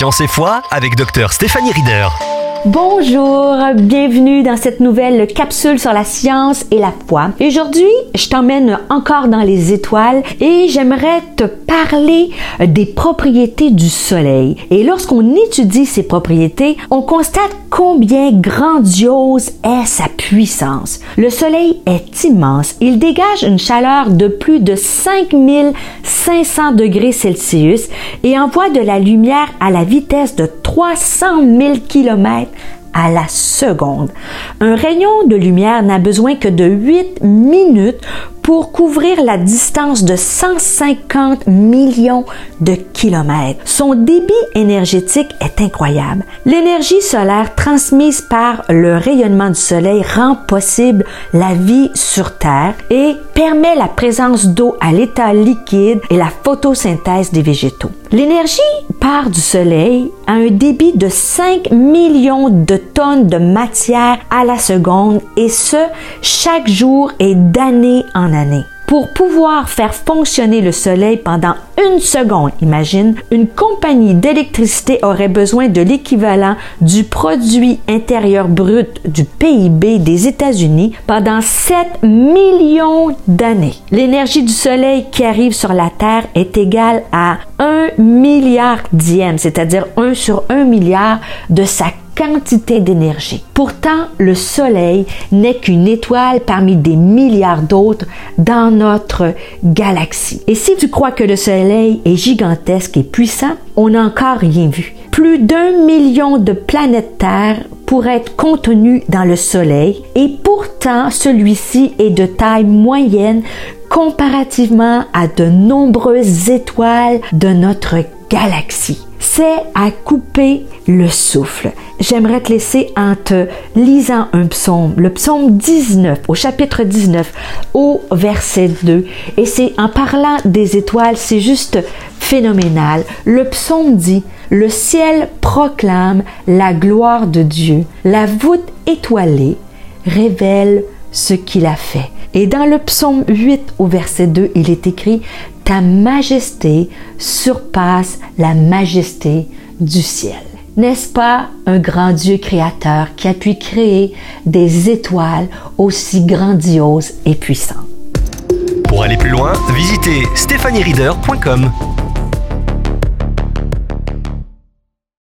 Science et foi avec Dr Stéphanie Rieder. Bonjour, bienvenue dans cette nouvelle capsule sur la science et la foi. Aujourd'hui, je t'emmène encore dans les étoiles et j'aimerais te parler des propriétés du Soleil. Et lorsqu'on étudie ces propriétés, on constate combien grandiose est sa puissance. Le Soleil est immense. Il dégage une chaleur de plus de 5500 degrés Celsius et envoie de la lumière à la vitesse de 300 000 km à la seconde. Un rayon de lumière n'a besoin que de 8 minutes pour couvrir la distance de 150 millions de kilomètres. Son débit énergétique est incroyable. L'énergie solaire transmise par le rayonnement du soleil rend possible la vie sur Terre et permet la présence d'eau à l'état liquide et la photosynthèse des végétaux. L'énergie part du soleil à un débit de 5 millions de tonnes de matière à la seconde et ce, chaque jour et d'année en Pour pouvoir faire fonctionner le soleil pendant une seconde, imagine, une compagnie d'électricité aurait besoin de l'équivalent du produit intérieur brut du PIB des États-Unis pendant 7 millions d'années. L'énergie du soleil qui arrive sur la Terre est égale à 1 milliardième, c'est-à-dire 1 sur 1 milliard de sa quantité d'énergie. Pourtant, le Soleil n'est qu'une étoile parmi des milliards d'autres dans notre galaxie. Et si tu crois que le Soleil est gigantesque et puissant, on n'a encore rien vu. Plus d'un million de planètes Terre pourraient être contenues dans le Soleil et pourtant celui-ci est de taille moyenne comparativement à de nombreuses étoiles de notre galaxie c'est à couper le souffle. J'aimerais te laisser en te lisant un psaume, le psaume 19, au chapitre 19, au verset 2. Et c'est en parlant des étoiles, c'est juste phénoménal. Le psaume dit, le ciel proclame la gloire de Dieu. La voûte étoilée révèle ce qu'il a fait. Et dans le psaume 8 au verset 2, il est écrit, Ta majesté surpasse la majesté du ciel. N'est-ce pas un grand Dieu créateur qui a pu créer des étoiles aussi grandioses et puissantes? Pour aller plus loin, visitez stéphaniereader.com.